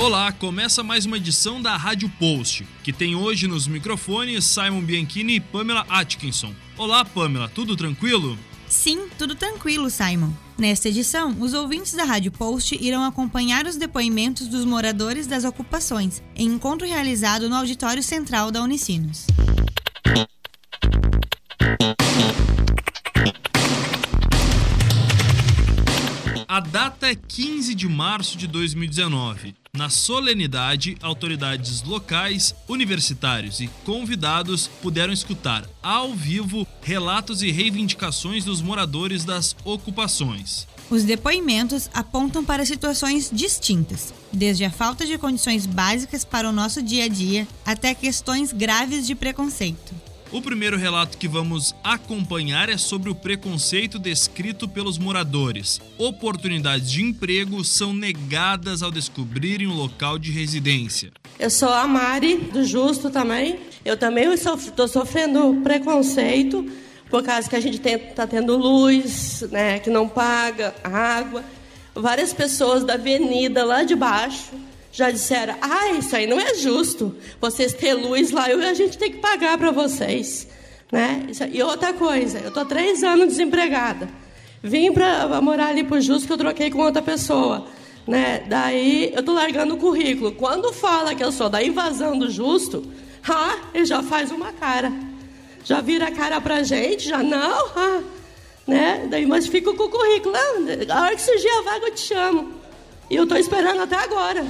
Olá, começa mais uma edição da Rádio Post, que tem hoje nos microfones Simon Bianchini e Pamela Atkinson. Olá, Pamela, tudo tranquilo? Sim, tudo tranquilo, Simon. Nesta edição, os ouvintes da Rádio Post irão acompanhar os depoimentos dos moradores das ocupações, em encontro realizado no Auditório Central da Unicinos. A data é 15 de março de 2019. Na solenidade, autoridades locais, universitários e convidados puderam escutar ao vivo relatos e reivindicações dos moradores das ocupações. Os depoimentos apontam para situações distintas, desde a falta de condições básicas para o nosso dia a dia até questões graves de preconceito. O primeiro relato que vamos acompanhar é sobre o preconceito descrito pelos moradores. Oportunidades de emprego são negadas ao descobrirem um local de residência. Eu sou a Mari, do Justo também. Eu também estou sofrendo preconceito por causa que a gente está tendo luz, né, que não paga, água. Várias pessoas da avenida lá de baixo já disseram: ah, isso aí não é justo. Vocês têm luz lá e a gente tem que pagar para vocês. Né? E outra coisa, eu estou três anos desempregada. Vim para morar ali o Justo que eu troquei com outra pessoa. Né? Daí eu estou largando o currículo. Quando fala que eu sou da invasão do Justo, ah, ele já faz uma cara. Já vira a cara para gente, já não, ah, né? Daí, mas fico com o currículo. Ah, a hora que surgir a vaga eu te chamo. E eu estou esperando até agora.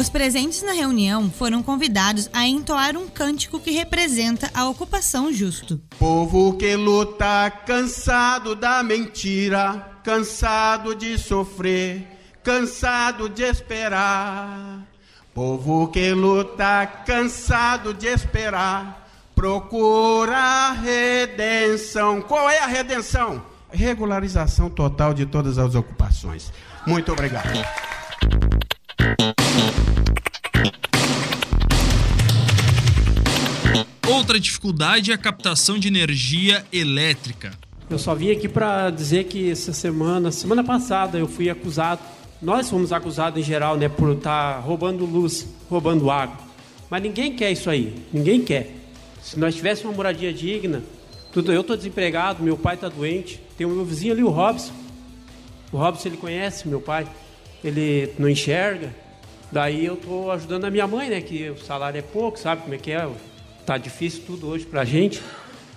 Os presentes na reunião foram convidados a entoar um cântico que representa a ocupação justo. Povo que luta, cansado da mentira, cansado de sofrer, cansado de esperar. Povo que luta, cansado de esperar, procura a redenção. Qual é a redenção? Regularização total de todas as ocupações. Muito obrigado. Outra dificuldade é a captação de energia elétrica. Eu só vim aqui para dizer que essa semana, semana passada, eu fui acusado, nós fomos acusados em geral, né, por estar tá roubando luz, roubando água. Mas ninguém quer isso aí, ninguém quer. Se nós tivéssemos uma moradia digna, tudo, eu estou desempregado, meu pai está doente, tem o meu vizinho ali, o Robson. O Robson ele conhece meu pai, ele não enxerga. Daí eu estou ajudando a minha mãe, né, que o salário é pouco, sabe como é que é? Tá difícil tudo hoje para a gente.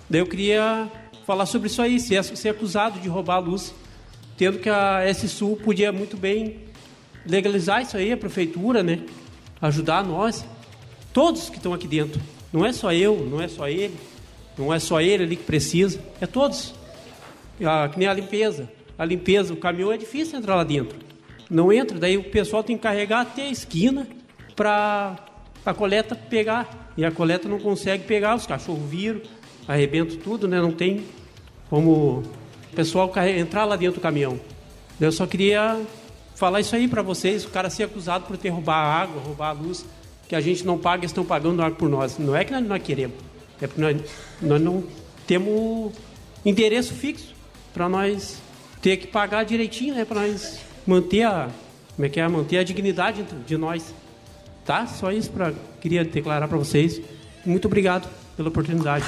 Daí eu queria falar sobre isso aí, ser, ser acusado de roubar a luz, tendo que a S-Sul podia muito bem legalizar isso aí, a prefeitura, né? Ajudar nós, todos que estão aqui dentro. Não é só eu, não é só ele, não é só ele ali que precisa, é todos. Ah, que nem a limpeza. A limpeza, o caminhão é difícil entrar lá dentro. Não entra, daí o pessoal tem que carregar até a esquina para a coleta pegar e a coleta não consegue pegar, os cachorros viram, arrebentam tudo, né? Não tem como o pessoal entrar lá dentro do caminhão. Eu só queria falar isso aí para vocês, o cara ser acusado por ter roubado a água, roubar a luz, que a gente não paga, estão pagando água por nós. Não é que nós não queremos, é porque nós, nós não temos endereço fixo para nós ter que pagar direitinho, né? Para nós manter a, como é que é, manter a dignidade de nós. Tá? Só isso para queria declarar para vocês. Muito obrigado pela oportunidade.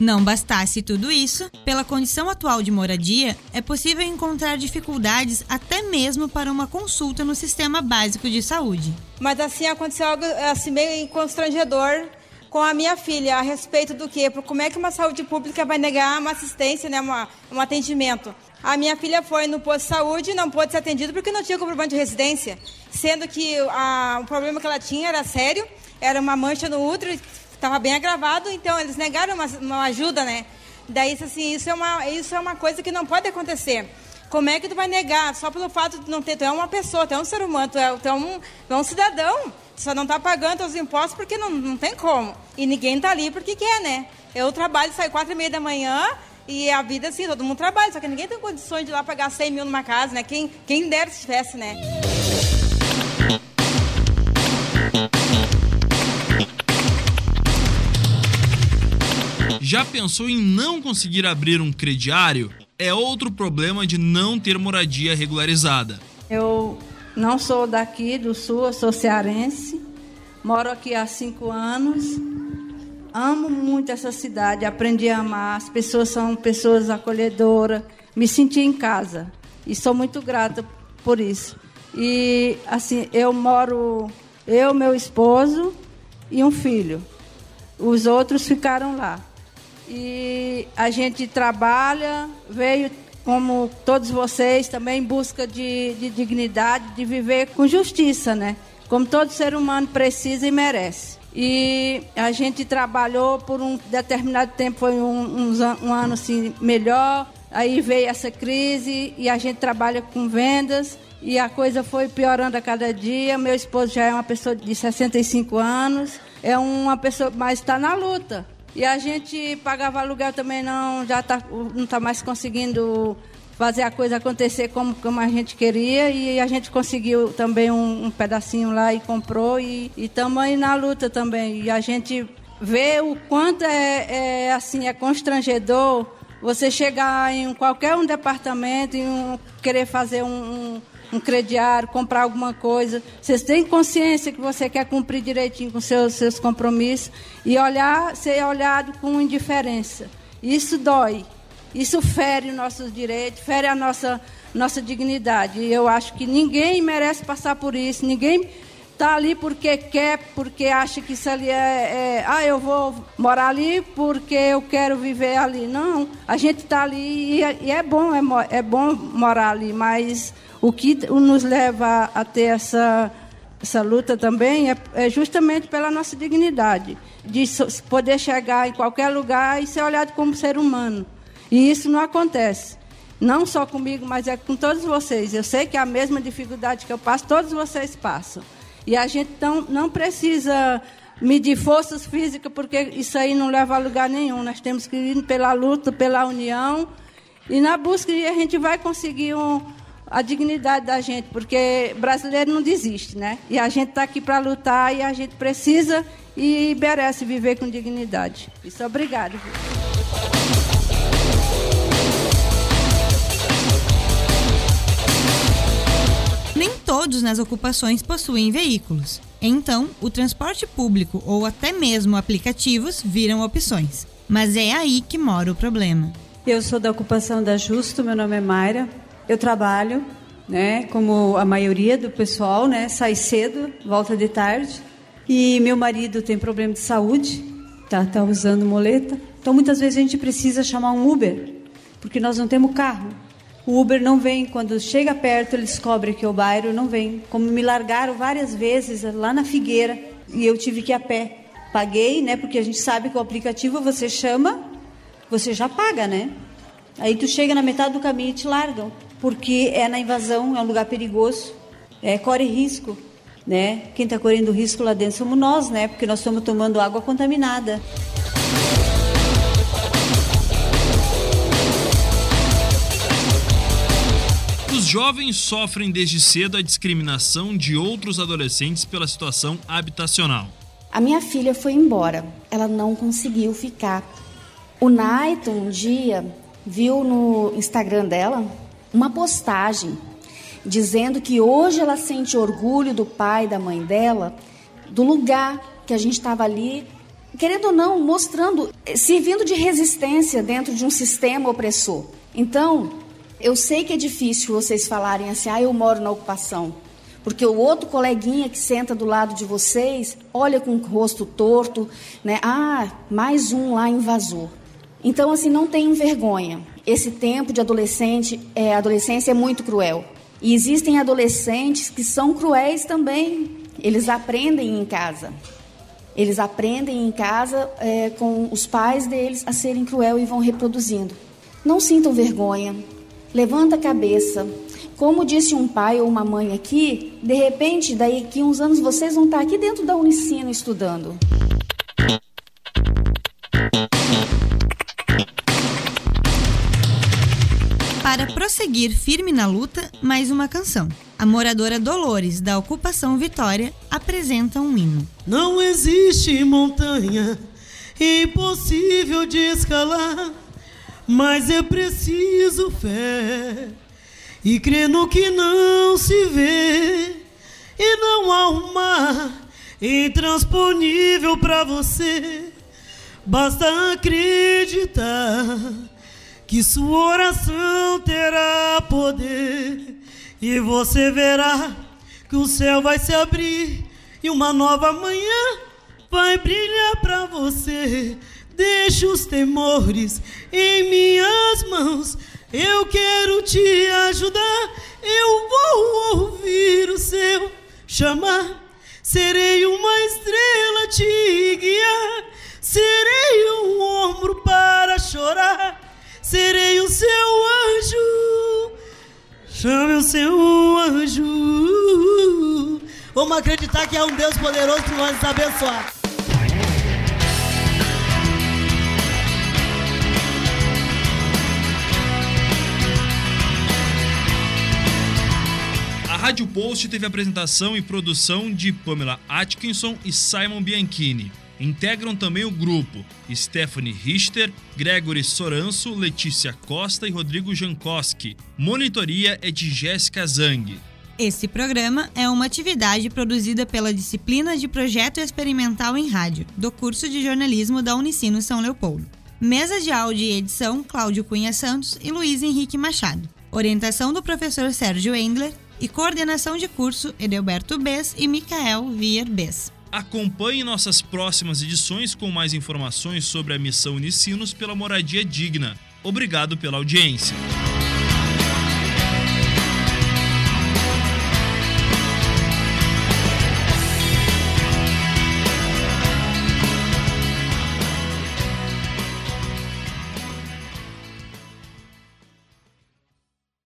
Não bastasse tudo isso, pela condição atual de moradia, é possível encontrar dificuldades até mesmo para uma consulta no sistema básico de saúde. Mas assim aconteceu algo assim meio constrangedor com a minha filha a respeito do que, como é que uma saúde pública vai negar uma assistência, né, uma, um atendimento. A minha filha foi no posto de saúde e não pôde ser atendida porque não tinha comprovante de residência, sendo que a, o problema que ela tinha era sério, era uma mancha no útero, estava bem agravado, então eles negaram uma, uma ajuda, né? Daí, assim, isso é, uma, isso é uma coisa que não pode acontecer. Como é que tu vai negar só pelo fato de não ter? Tu é uma pessoa, tu é um ser humano, tu é, tu é, um, é um cidadão. Tu só não está pagando os impostos porque não, não tem como. E ninguém está ali porque quer, né? Eu trabalho, saio quatro e meia da manhã, e a vida, assim, todo mundo trabalha, só que ninguém tem condições de ir lá pagar 100 mil numa casa, né? Quem, quem dera se tivesse, né? Já pensou em não conseguir abrir um crediário? É outro problema de não ter moradia regularizada. Eu não sou daqui do sul, eu sou cearense. Moro aqui há cinco anos. Amo muito essa cidade, aprendi a amar. As pessoas são pessoas acolhedoras. Me senti em casa e sou muito grata por isso. E assim, eu moro, eu, meu esposo e um filho. Os outros ficaram lá. E a gente trabalha, veio como todos vocês também em busca de, de dignidade, de viver com justiça, né? Como todo ser humano precisa e merece. E a gente trabalhou por um determinado tempo, foi um, um, um ano assim melhor. Aí veio essa crise e a gente trabalha com vendas e a coisa foi piorando a cada dia. Meu esposo já é uma pessoa de 65 anos, é uma pessoa, mas está na luta. E a gente pagava aluguel também não, já tá, não está mais conseguindo fazer a coisa acontecer como, como a gente queria e a gente conseguiu também um, um pedacinho lá e comprou e estamos aí na luta também. E a gente vê o quanto é, é assim, é constrangedor você chegar em qualquer um departamento e um, querer fazer um, um crediário, comprar alguma coisa. Vocês têm consciência que você quer cumprir direitinho com seus, seus compromissos e olhar, ser olhado com indiferença. Isso dói. Isso fere os nossos direitos, fere a nossa, nossa dignidade. E eu acho que ninguém merece passar por isso. Ninguém está ali porque quer, porque acha que isso ali é, é, Ah, eu vou morar ali porque eu quero viver ali. Não, a gente está ali e é, e é bom, é, é bom morar ali, mas o que nos leva a ter essa, essa luta também é, é justamente pela nossa dignidade, de poder chegar em qualquer lugar e ser olhado como ser humano. E isso não acontece. Não só comigo, mas é com todos vocês. Eu sei que é a mesma dificuldade que eu passo, todos vocês passam. E a gente não, não precisa medir forças físicas, porque isso aí não leva a lugar nenhum. Nós temos que ir pela luta, pela união. E na busca a gente vai conseguir um, a dignidade da gente, porque brasileiro não desiste, né? E a gente está aqui para lutar e a gente precisa e merece viver com dignidade. Isso, obrigado. Nem todos nas ocupações possuem veículos. Então, o transporte público ou até mesmo aplicativos viram opções. Mas é aí que mora o problema. Eu sou da ocupação da Justo, meu nome é Mayra. Eu trabalho, né, como a maioria do pessoal, né, sai cedo, volta de tarde. E meu marido tem problema de saúde, tá, tá usando moleta. Então muitas vezes a gente precisa chamar um Uber, porque nós não temos carro. O Uber não vem, quando chega perto, ele descobre que é o bairro, não vem. Como me largaram várias vezes lá na Figueira e eu tive que ir a pé. Paguei, né? Porque a gente sabe que o aplicativo você chama, você já paga, né? Aí tu chega na metade do caminho e te largam, porque é na invasão, é um lugar perigoso, é, corre risco, né? Quem está correndo risco lá dentro somos nós, né? Porque nós estamos tomando água contaminada. Jovens sofrem desde cedo a discriminação de outros adolescentes pela situação habitacional. A minha filha foi embora, ela não conseguiu ficar. O Naito, um dia, viu no Instagram dela uma postagem dizendo que hoje ela sente orgulho do pai e da mãe dela, do lugar que a gente estava ali, querendo ou não, mostrando, servindo de resistência dentro de um sistema opressor. Então, eu sei que é difícil vocês falarem assim, ah, eu moro na ocupação. Porque o outro coleguinha que senta do lado de vocês olha com o rosto torto, né? Ah, mais um lá invasor. Então, assim, não tenham vergonha. Esse tempo de adolescente, é, adolescência é muito cruel. E existem adolescentes que são cruéis também. Eles aprendem em casa. Eles aprendem em casa é, com os pais deles a serem cruel e vão reproduzindo. Não sintam vergonha. Levanta a cabeça. Como disse um pai ou uma mãe aqui, de repente, daqui uns anos vocês vão estar aqui dentro da Unicino estudando. Para prosseguir firme na luta, mais uma canção. A moradora Dolores, da Ocupação Vitória, apresenta um hino. Não existe montanha impossível de escalar, mas é preciso fé e crer no que não se vê, e não há um mar intransponível para você. Basta acreditar que sua oração terá poder e você verá que o céu vai se abrir e uma nova manhã vai brilhar para você. Deixa os temores em minhas mãos. Eu quero te ajudar. Eu vou ouvir o seu chamar. Serei uma estrela te guiar. Serei um ombro para chorar. Serei o seu anjo. Chame o seu anjo. Vamos acreditar que é um Deus poderoso que vai nos abençoar. Rádio Post teve apresentação e produção de Pamela Atkinson e Simon Bianchini. Integram também o grupo Stephanie Richter, Gregory Soranço, Letícia Costa e Rodrigo Jankowski. Monitoria é de Jéssica Zang. Esse programa é uma atividade produzida pela disciplina de Projeto Experimental em Rádio, do curso de jornalismo da Unicino São Leopoldo. Mesa de áudio e edição Cláudio Cunha Santos e Luiz Henrique Machado. Orientação do professor Sérgio Endler e coordenação de curso Edelberto Bess e Micael Vier Bess. Acompanhe nossas próximas edições com mais informações sobre a missão Unicinos pela moradia digna. Obrigado pela audiência.